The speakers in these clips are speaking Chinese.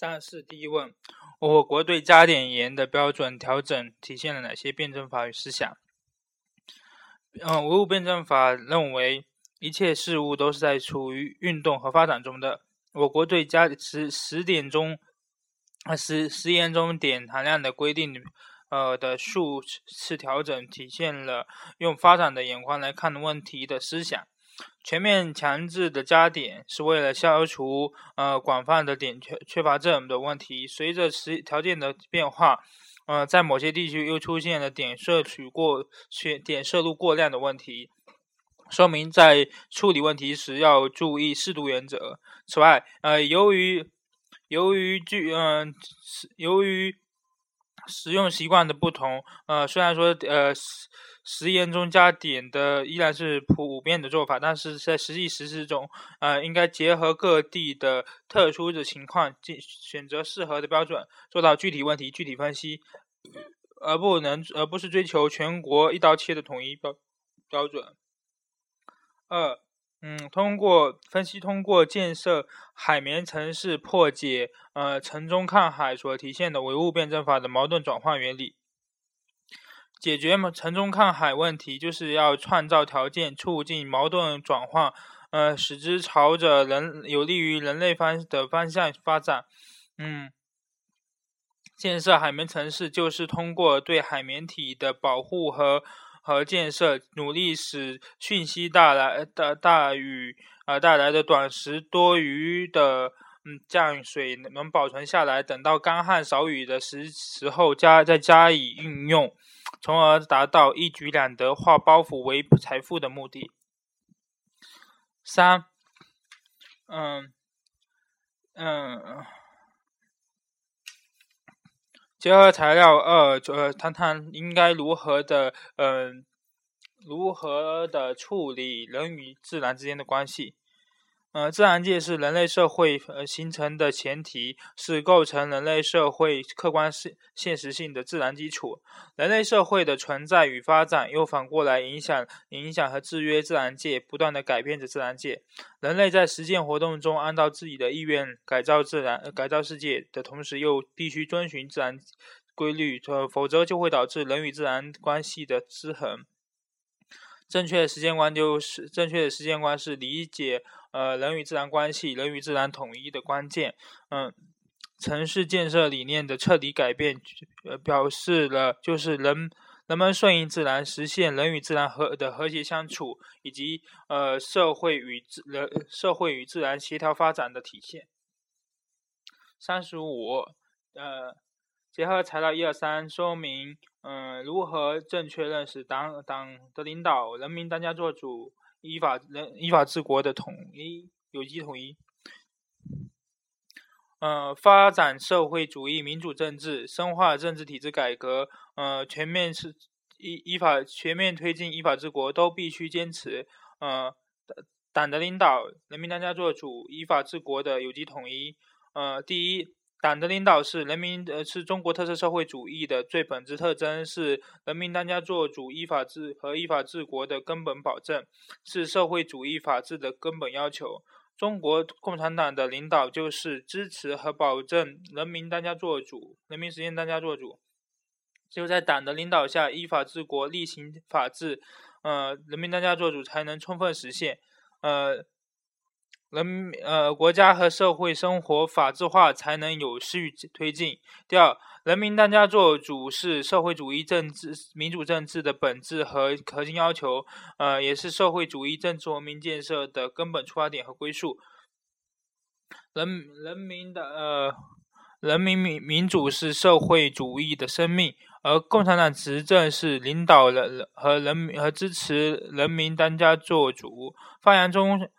三是第一问：我国对加碘盐的标准调整体现了哪些辩证法与思想？嗯，唯物辩证法认为，一切事物都是在处于运动和发展中的。我国对加十十点中啊十食盐中碘含量的规定，呃的数次调整，体现了用发展的眼光来看问题的思想。全面强制的加碘是为了消除呃广泛的碘缺缺乏症的问题。随着时条件的变化，呃，在某些地区又出现了碘摄取过缺、碘摄入过量的问题，说明在处理问题时要注意适度原则。此外，呃，由于由于具嗯由于使用习惯的不同，呃，虽然说呃。食盐中加碘的依然是普遍的做法，但是在实际实施中，呃，应该结合各地的特殊的情况，进选择适合的标准，做到具体问题具体分析，而不能而不是追求全国一刀切的统一标标准。二，嗯，通过分析，通过建设海绵城市，破解呃城中看海所体现的唯物辩证法的矛盾转换原理。解决嘛城中看海问题，就是要创造条件，促进矛盾转换，呃，使之朝着人有利于人类方的方向发展。嗯，建设海绵城市，就是通过对海绵体的保护和和建设，努力使汛期带来的大雨啊带来的短时多余的嗯降水能保存下来，等到干旱少雨的时时候加再加以运用。从而达到一举两得、化包袱为财富的目的。三，嗯，嗯，结合材料二，呃，谈谈应该如何的，嗯，如何的处理人与自然之间的关系。呃，自然界是人类社会呃形成的前提，是构成人类社会客观现现实性的自然基础。人类社会的存在与发展，又反过来影响、影响和制约自然界，不断的改变着自然界。人类在实践活动中，按照自己的意愿改造自然、改造世界的同时，又必须遵循自然规律，呃，否则就会导致人与自然关系的失衡。正确的时间观就是正确的时间观是理解呃人与自然关系、人与自然统一的关键。嗯，城市建设理念的彻底改变，呃，表示了就是人人们顺应自然，实现人与自然和的和谐相处，以及呃社会与自人社会与自然协调发展的体现。三十五，呃，结合材料一二三说明。嗯，如何正确认识党党的领导、人民当家作主、依法人依法治国的统一有机统一？呃，发展社会主义民主政治，深化政治体制改革，呃，全面是依依法全面推进依法治国，都必须坚持呃党的领导、人民当家作主、依法治国的有机统一。呃，第一。党的领导是人民，呃，是中国特色社会主义的最本质特征，是人民当家作主、依法治和依法治国的根本保证，是社会主义法治的根本要求。中国共产党的领导就是支持和保证人民当家作主，人民实现当家作主。只有在党的领导下，依法治国、厉行法治，呃，人民当家作主才能充分实现，呃。人呃，国家和社会生活法治化才能有序推进。第二，人民当家作主是社会主义政治、民主政治的本质和核心要求，呃，也是社会主义政治文明建设的根本出发点和归宿。人人民的呃，人民民民主是社会主义的生命，而共产党执政是领导人和人民和支持人民当家作主，发扬中。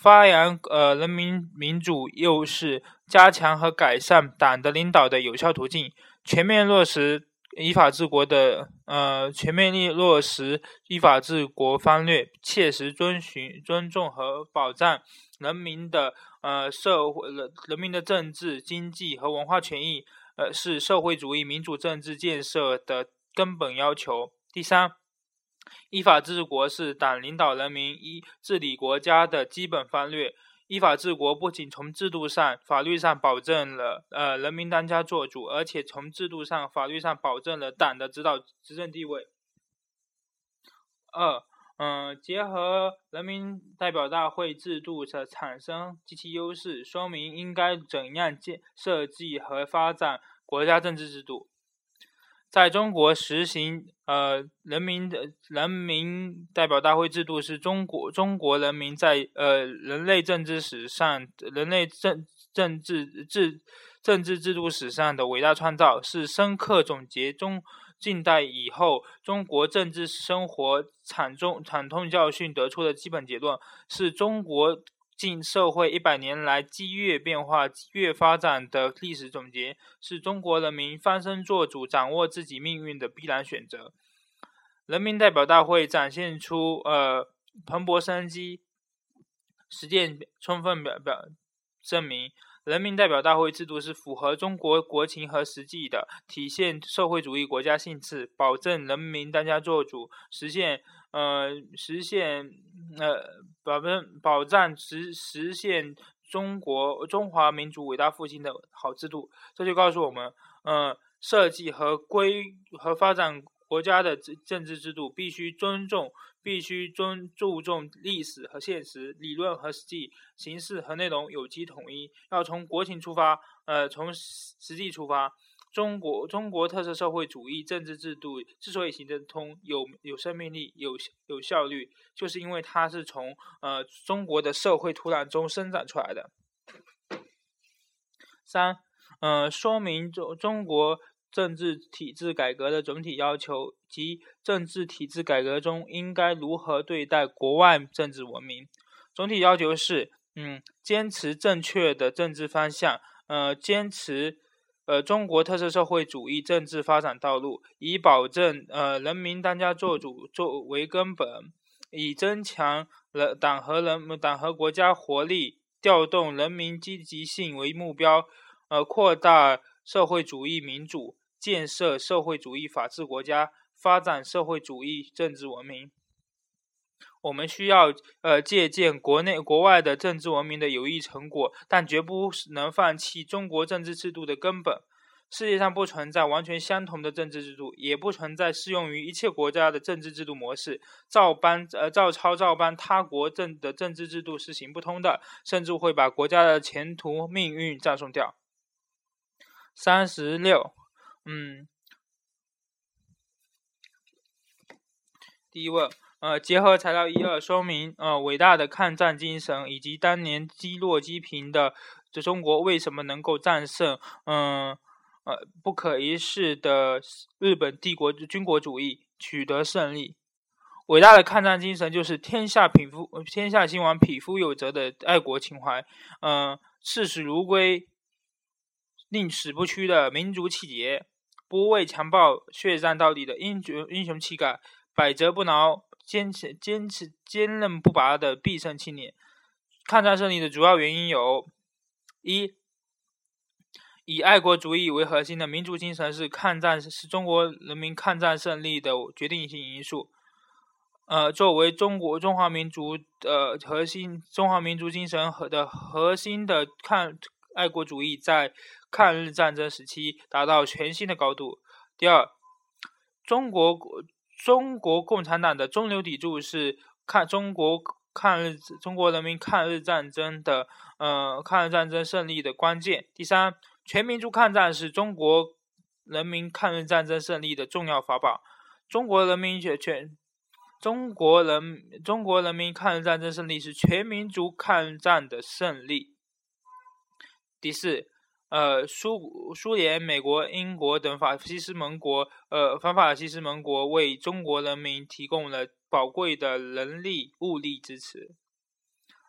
发扬呃人民民主，又是加强和改善党的领导的有效途径。全面落实依法治国的呃全面力落实依法治国方略，切实遵循尊重和保障人民的呃社会人人民的政治、经济和文化权益，呃是社会主义民主政治建设的根本要求。第三。依法治国是党领导人民依治理国家的基本方略。依法治国不仅从制度上、法律上保证了呃人民当家作主，而且从制度上、法律上保证了党的指导执政地位。二，嗯，结合人民代表大会制度的产生及其优势，说明应该怎样建设计和发展国家政治制度。在中国实行呃人民的人民代表大会制度，是中国中国人民在呃人类政治史上、人类政政治制政治制度史上的伟大创造，是深刻总结中近代以后中国政治生活惨重惨痛教训得出的基本结论，是中国。近社会一百年来激越变化、激越发展的历史总结，是中国人民翻身做主、掌握自己命运的必然选择。人民代表大会展现出呃蓬勃生机，实践充分表表证明，人民代表大会制度是符合中国国情和实际的，体现社会主义国家性质，保证人民当家作主，实现。呃，实现呃，保证保障实实现中国中华民族伟大复兴的好制度，这就告诉我们，呃，设计和规和发展国家的政政治制度，必须尊重，必须尊注重历史和现实，理论和实际，形式和内容有机统一，要从国情出发，呃，从实际出发。中国中国特色社会主义政治制度之所以行得通、有有生命力、有有效率，就是因为它是从呃中国的社会土壤中生长出来的。三，呃，说明中中国政治体制改革的总体要求及政治体制改革中应该如何对待国外政治文明。总体要求是，嗯，坚持正确的政治方向，呃，坚持。呃，中国特色社会主义政治发展道路，以保证呃人民当家作主作为根本，以增强人党和人党和国家活力，调动人民积极性为目标，呃，扩大社会主义民主，建设社会主义法治国家，发展社会主义政治文明。我们需要呃借鉴国内国外的政治文明的有益成果，但绝不能放弃中国政治制度的根本。世界上不存在完全相同的政治制度，也不存在适用于一切国家的政治制度模式。照搬呃照抄照搬他国政的政治制度是行不通的，甚至会把国家的前途命运葬送掉。三十六，嗯，第一问。呃，结合材料一二说明，呃，伟大的抗战精神以及当年积弱积贫的这中国为什么能够战胜，嗯，呃，不可一世的日本帝国军国主义，取得胜利。伟大的抗战精神就是天下匹夫，天下兴亡，匹夫有责的爱国情怀，嗯，视死如归，宁死不屈的民族气节，不畏强暴，血战到底的英雄英雄气概，百折不挠。坚持、坚持、坚韧不拔的必胜青年。抗战胜利的主要原因有：一、以爱国主义为核心的民族精神是抗战是中国人民抗战胜利的决定性因素。呃，作为中国中华民族的核心，中华民族精神和的核心的抗爱国主义，在抗日战争时期达到全新的高度。第二，中国。中国共产党的中流砥柱是抗中国抗日中国人民抗日战争的呃抗日战争胜利的关键。第三，全民族抗战是中国人民抗日战争胜利的重要法宝。中国人民全全中国人中国人民抗日战争胜利是全民族抗战的胜利。第四。呃，苏苏联、美国、英国等法西斯盟国，呃，反法西斯盟国为中国人民提供了宝贵的人力物力支持。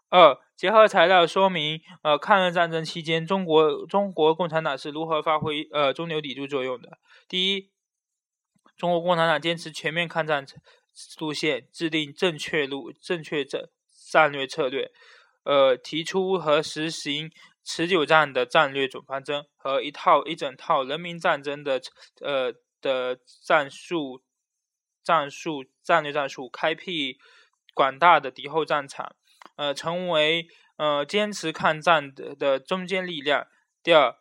二，结合材料说明，呃，抗日战争期间，中国中国共产党是如何发挥呃中流砥柱作用的？第一，中国共产党坚持全面抗战路线，制定正确路正确战战略策略，呃，提出和实行。持久战的战略总方针和一套一整套人民战争的呃的战术战术战略战术，开辟广大的敌后战场，呃，成为呃坚持抗战的的中坚力量。第二，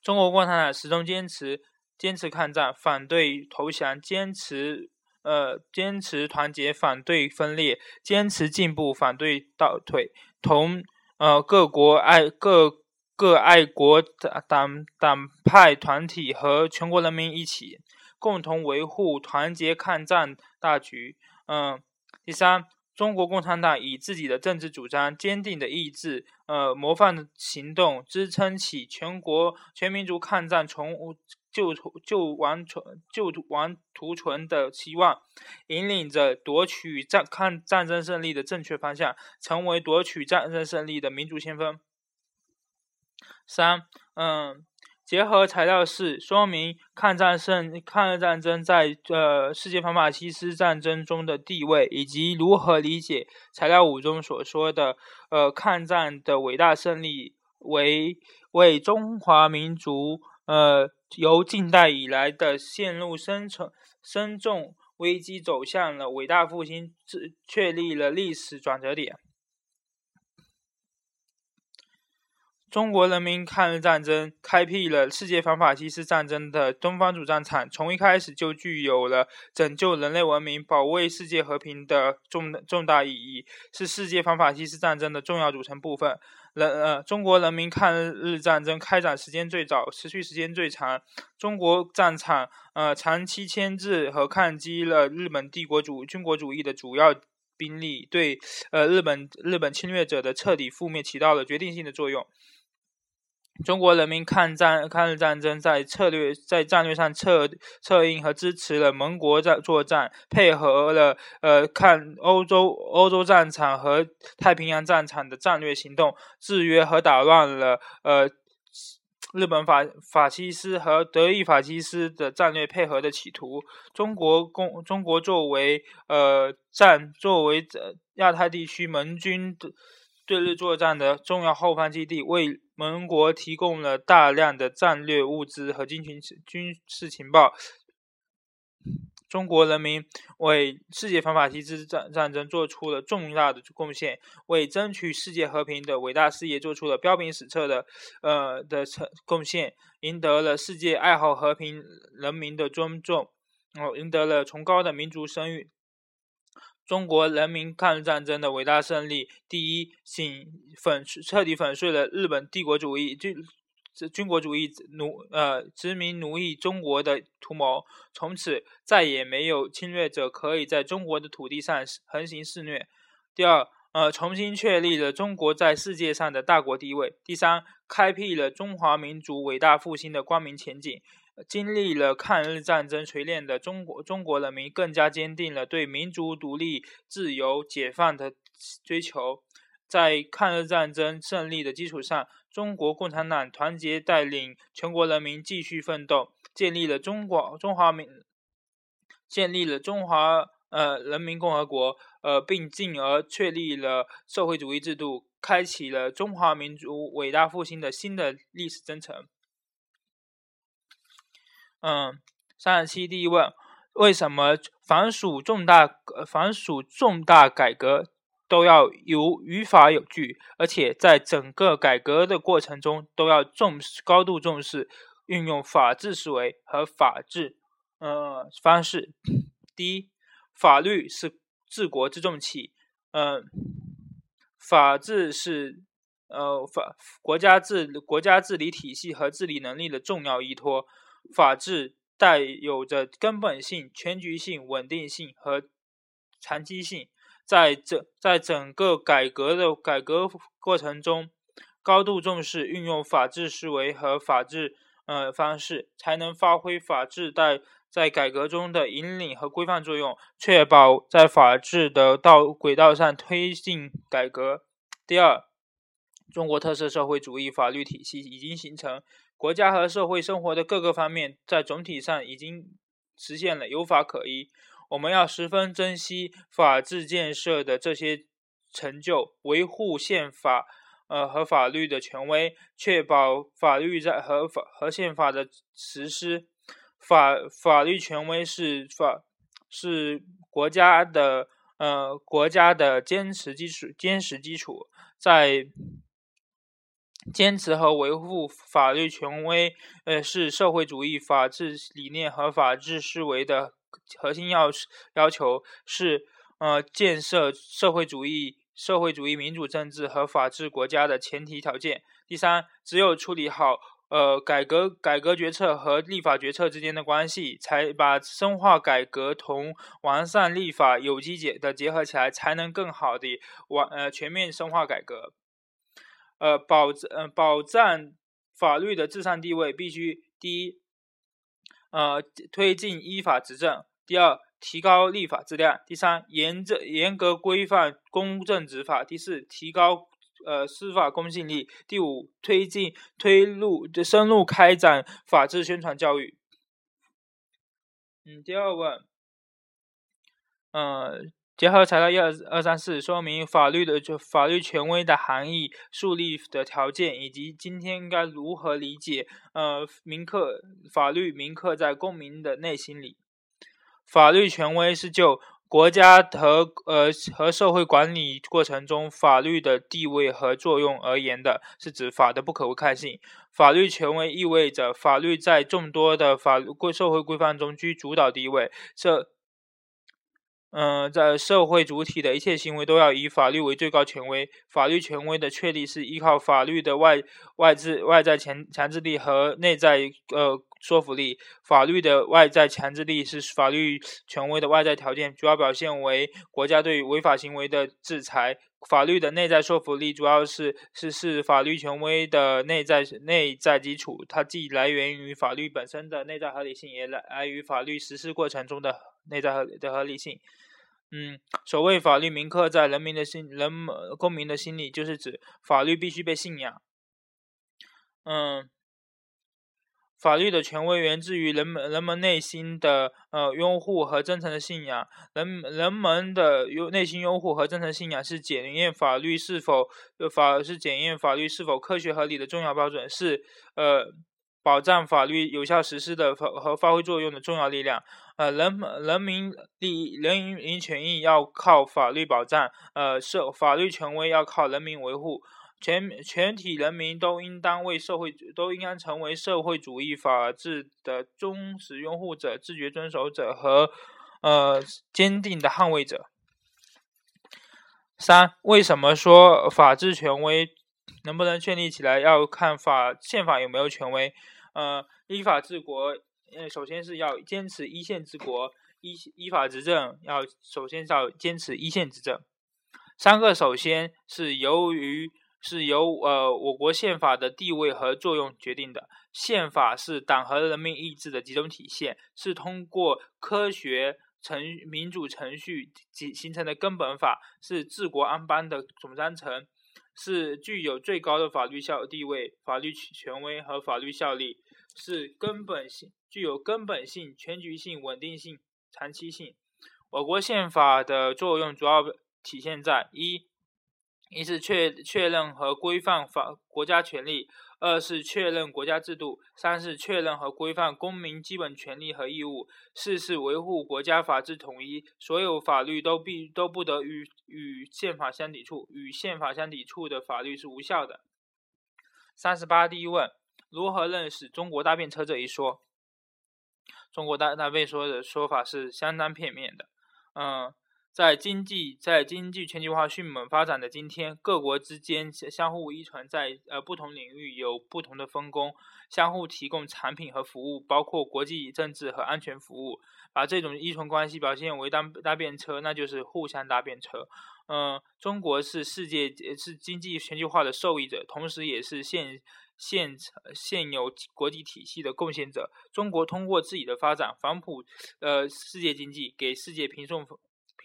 中国共产党始终坚持坚持抗战，反对投降，坚持呃坚持团结，反对分裂，坚持进步，反对倒退，同呃各国爱各。各爱国党党派团体和全国人民一起，共同维护团结抗战大局。嗯，第三，中国共产党以自己的政治主张、坚定的意志、呃模范的行动，支撑起全国全民族抗战从救救亡存救亡图存的希望，引领着夺取战抗战争胜利的正确方向，成为夺取战争胜利的民族先锋。三，嗯，结合材料四说明抗战胜抗日战争在呃世界反法西斯战争中的地位，以及如何理解材料五中所说的呃抗战的伟大胜利为为中华民族呃由近代以来的陷入深沉深重危机走向了伟大复兴，确立了历史转折点。中国人民抗日战争开辟了世界反法西斯战争的东方主战场，从一开始就具有了拯救人类文明、保卫世界和平的重重大意义，是世界反法西斯战争的重要组成部分。人呃，中国人民抗日战争开展时间最早，持续时间最长。中国战场呃长期牵制和抗击了日本帝国主军国主义的主要兵力，对呃日本日本侵略者的彻底覆灭起到了决定性的作用。中国人民抗战抗日战争在策略在战略上策策应和支持了盟国战作战，配合了呃看欧洲欧洲战场和太平洋战场的战略行动，制约和打乱了呃日本法法西斯和德意法西斯的战略配合的企图。中国共中国作为呃战作为亚太地区盟军的。对日作战的重要后方基地，为盟国提供了大量的战略物资和军情军事情报。中国人民为世界反法西斯战战争做出了重大的贡献，为争取世界和平的伟大事业做出了彪炳史册的呃的成贡献，赢得了世界爱好和平人民的尊重，哦，赢得了崇高的民族声誉。中国人民抗日战争的伟大胜利，第一，醒粉彻底粉碎了日本帝国主义军军国主义奴呃殖民奴役中国的图谋，从此再也没有侵略者可以在中国的土地上横行肆虐。第二，呃，重新确立了中国在世界上的大国地位。第三，开辟了中华民族伟大复兴的光明前景。经历了抗日战争锤炼的中国中国人民，更加坚定了对民族独立、自由、解放的追求。在抗日战争胜利的基础上，中国共产党团结带领全国人民继续奋斗，建立了中国中华民，建立了中华呃人民共和国，呃，并进而确立了社会主义制度，开启了中华民族伟大复兴的新的历史征程。嗯，三十七第一问：为什么凡属重大呃凡属重大改革都要有语法有据，而且在整个改革的过程中都要重视高度重视运用法治思维和法治呃方式？第一，法律是治国之重器，嗯，法治是呃法国家治国家治理体系和治理能力的重要依托。法治带有着根本性、全局性、稳定性和长期性，在整在整个改革的改革过程中，高度重视运用法治思维和法治呃方式，才能发挥法治在在改革中的引领和规范作用，确保在法治的道轨道上推进改革。第二，中国特色社会主义法律体系已经形成。国家和社会生活的各个方面，在总体上已经实现了有法可依。我们要十分珍惜法治建设的这些成就，维护宪法呃和法律的权威，确保法律在和法和宪法的实施。法法律权威是法是国家的呃国家的坚实基础坚实基础。在坚持和维护法律权威，呃，是社会主义法治理念和法治思维的核心要要求，是呃建设社会主义、社会主义民主政治和法治国家的前提条件。第三，只有处理好。呃，改革改革决策和立法决策之间的关系，才把深化改革同完善立法有机结的结合起来，才能更好的完呃全面深化改革。呃，保呃保障法律的至上地位，必须第一，呃推进依法执政；第二，提高立法质量；第三，严正严格规范公正执法；第四，提高。呃，司法公信力。第五，推进推入深入开展法治宣传教育。嗯，第二问，嗯，结合材料一二二三四，说明法律的就法律权威的含义、树立的条件，以及今天应该如何理解。呃，铭刻法律铭刻在公民的内心里。法律权威是就。国家和呃和社会管理过程中法律的地位和作用而言的，是指法的不可看性。法律权威意味着法律在众多的法规社会规范中居主导地位。这，嗯，在社会主体的一切行为都要以法律为最高权威。法律权威的确立是依靠法律的外外制外在强强制力和内在呃。说服力，法律的外在强制力是法律权威的外在条件，主要表现为国家对违法行为的制裁。法律的内在说服力主要是是是法律权威的内在内在基础，它既来源于法律本身的内在合理性，也来来于法律实施过程中的内在合的合理性。嗯，所谓法律铭刻在人民的心人公民的心里，就是指法律必须被信仰。嗯。法律的权威源自于人们人们内心的呃拥护和真诚的信仰。人人们的拥内心拥护和真诚信仰是检验法律是否法是检验法律是否科学合理的重要标准，是呃保障法律有效实施的和和发挥作用的重要力量。呃，人人民利益人民权益要靠法律保障，呃，社法律权威要靠人民维护。全全体人民都应当为社会都应该成为社会主义法治的忠实拥护者、自觉遵守者和呃坚定的捍卫者。三、为什么说法治权威能不能确立起来要看法宪法有没有权威？呃，依法治国，呃，首先是要坚持一线治国，依依法执政，要首先要坚持一线执政。三个首先是由于。是由呃我国宪法的地位和作用决定的。宪法是党和人民意志的集中体现，是通过科学程民主程序形形成的根本法，是治国安邦的总章程，是具有最高的法律效地位、法律权威和法律效力，是根本性具有根本性、全局性、稳定性、长期性。我国宪法的作用主要体现在一。一是确确认和规范法国家权利，二是确认国家制度，三是确认和规范公民基本权利和义务，四是维护国家法治统一。所有法律都必都不得与与宪法相抵触，与宪法相抵触的法律是无效的。三十八，第一问：如何认识“中国大便车”这一说？中国大大便说的说法是相当片面的，嗯。在经济在经济全球化迅猛发展的今天，各国之间相互依存，在呃不同领域有不同的分工，相互提供产品和服务，包括国际政治和安全服务。把这种依存关系表现为搭搭便车，那就是互相搭便车。嗯，中国是世界是经济全球化的受益者，同时也是现现现有国际体系的贡献者。中国通过自己的发展，反哺呃世界经济，给世界平送。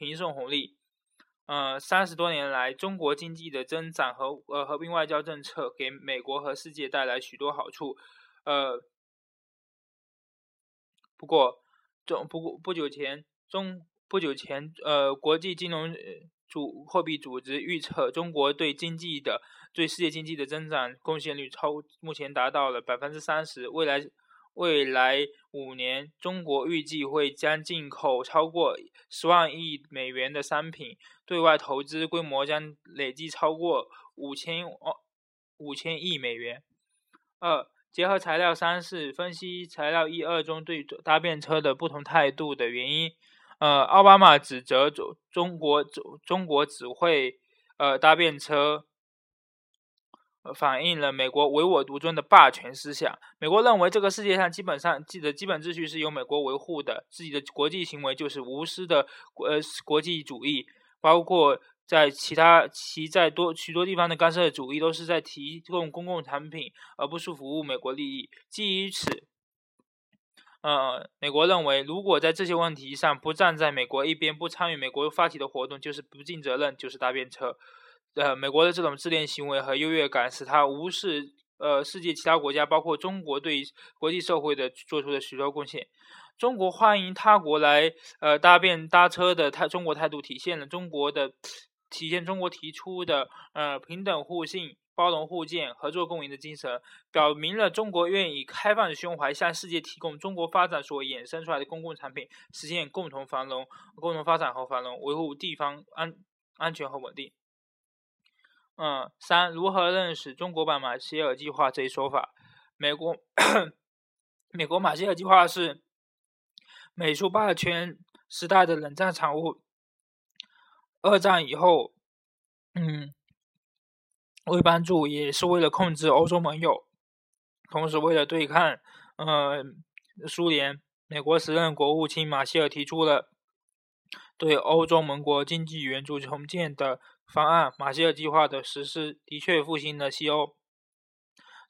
平送红利，呃，三十多年来，中国经济的增长和呃和平外交政策给美国和世界带来许多好处，呃，不过中不过不久前中不久前呃国际金融组货币组织预测中国对经济的对世界经济的增长贡献率超目前达到了百分之三十，未来。未来五年，中国预计会将进口超过十万亿美元的商品，对外投资规模将累计超过五千五千亿美元。二、结合材料三是分析材料一二中对搭便车的不同态度的原因。呃，奥巴马指责中中国中中国只会呃搭便车。反映了美国唯我独尊的霸权思想。美国认为这个世界上基本上记的基本秩序是由美国维护的，自己的国际行为就是无私的呃国际主义，包括在其他其在多许多地方的干涉主义都是在提供公共产品，而不是服务美国利益。基于此，呃，美国认为如果在这些问题上不站在美国一边，不参与美国发起的活动，就是不尽责任，就是搭便车。呃，美国的这种自恋行为和优越感，使他无视呃世界其他国家，包括中国对国际社会的做出的许多贡献。中国欢迎他国来呃搭便搭车的态中国态度，体现了中国的体现中国提出的呃平等互信、包容互鉴、合作共赢的精神，表明了中国愿意开放的胸怀向世界提供中国发展所衍生出来的公共产品，实现共同繁荣、共同发展和繁荣，维护地方安安全和稳定。嗯，三如何认识中国版马歇尔计划这一说法？美国美国马歇尔计划是美苏霸权时代的冷战产物。二战以后，嗯，为帮助也是为了控制欧洲盟友，同时为了对抗呃苏联，美国时任国务卿马歇尔提出了对欧洲盟国经济援助重建的。方案马歇尔计划的实施的确复兴了西欧，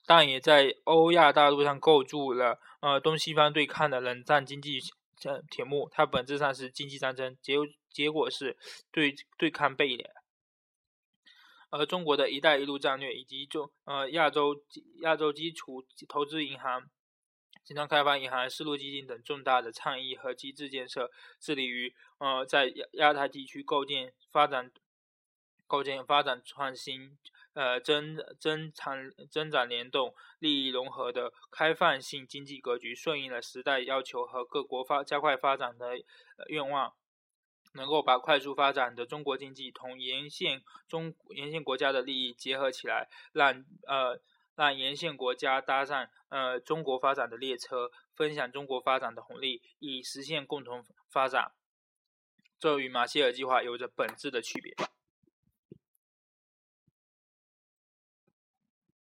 但也在欧亚大陆上构筑了呃东西方对抗的冷战经济铁铁幕。它本质上是经济战争，结结果是对对抗背联。而中国的一带一路战略以及中呃亚洲亚洲基础投资银行、新疆开发银行、丝路基金等重大的倡议和机制建设，致力于呃在亚亚太地区构建发展。构建发展创新、呃增增长增长联动、利益融合的开放性经济格局，顺应了时代要求和各国发加快发展的愿望，能够把快速发展的中国经济同沿线中沿线国家的利益结合起来，让呃让沿线国家搭上呃中国发展的列车，分享中国发展的红利，以实现共同发展。这与马歇尔计划有着本质的区别。